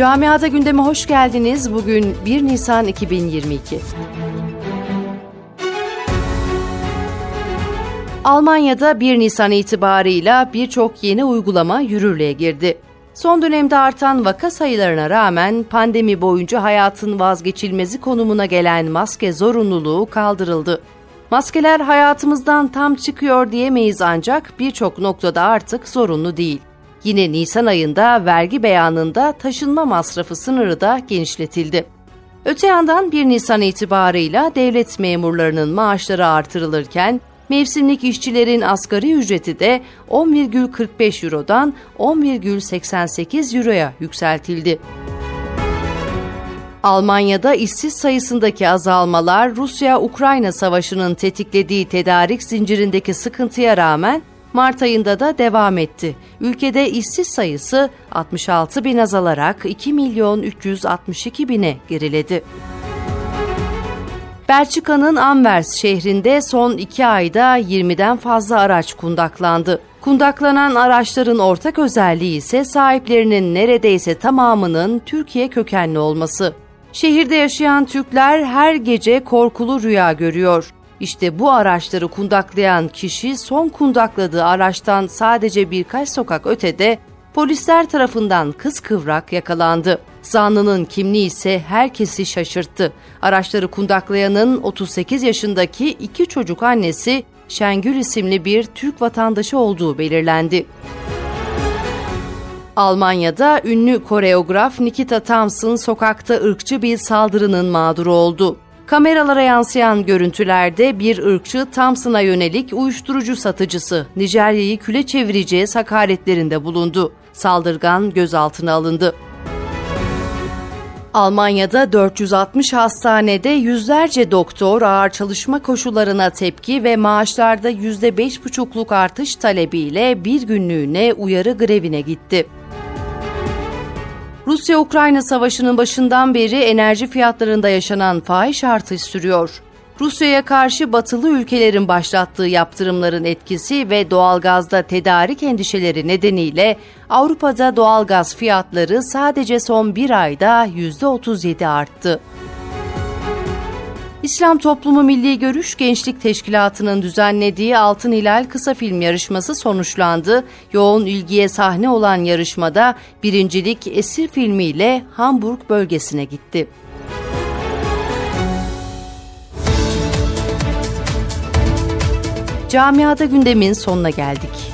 Camiada gündeme hoş geldiniz. Bugün 1 Nisan 2022. Almanya'da 1 Nisan itibarıyla birçok yeni uygulama yürürlüğe girdi. Son dönemde artan vaka sayılarına rağmen pandemi boyunca hayatın vazgeçilmezi konumuna gelen maske zorunluluğu kaldırıldı. Maskeler hayatımızdan tam çıkıyor diyemeyiz ancak birçok noktada artık zorunlu değil. Yine Nisan ayında vergi beyanında taşınma masrafı sınırı da genişletildi. Öte yandan 1 Nisan itibarıyla devlet memurlarının maaşları artırılırken mevsimlik işçilerin asgari ücreti de 10,45 Euro'dan 10,88 Euro'ya yükseltildi. Almanya'da işsiz sayısındaki azalmalar Rusya-Ukrayna savaşının tetiklediği tedarik zincirindeki sıkıntıya rağmen Mart ayında da devam etti. Ülkede işsiz sayısı 66 bin azalarak 2 milyon 362 bine geriledi. Belçika'nın Anvers şehrinde son iki ayda 20'den fazla araç kundaklandı. Kundaklanan araçların ortak özelliği ise sahiplerinin neredeyse tamamının Türkiye kökenli olması. Şehirde yaşayan Türkler her gece korkulu rüya görüyor. İşte bu araçları kundaklayan kişi son kundakladığı araçtan sadece birkaç sokak ötede polisler tarafından kıskıvrak yakalandı. Zanlının kimliği ise herkesi şaşırttı. Araçları kundaklayanın 38 yaşındaki iki çocuk annesi Şengül isimli bir Türk vatandaşı olduğu belirlendi. Almanya'da ünlü koreograf Nikita Thompson sokakta ırkçı bir saldırının mağduru oldu. Kameralara yansıyan görüntülerde bir ırkçı Thompson'a yönelik uyuşturucu satıcısı Nijerya'yı küle çevireceği hakaretlerinde bulundu. Saldırgan gözaltına alındı. Almanya'da 460 hastanede yüzlerce doktor ağır çalışma koşullarına tepki ve maaşlarda %5,5'luk artış talebiyle bir günlüğüne uyarı grevine gitti. Rusya-Ukrayna savaşının başından beri enerji fiyatlarında yaşanan fahiş artış sürüyor. Rusya'ya karşı batılı ülkelerin başlattığı yaptırımların etkisi ve doğalgazda tedarik endişeleri nedeniyle Avrupa'da doğalgaz fiyatları sadece son bir ayda %37 arttı. İslam Toplumu Milli Görüş Gençlik Teşkilatı'nın düzenlediği Altın Hilal kısa film yarışması sonuçlandı. Yoğun ilgiye sahne olan yarışmada birincilik Esir filmiyle Hamburg bölgesine gitti. Camiada gündemin sonuna geldik.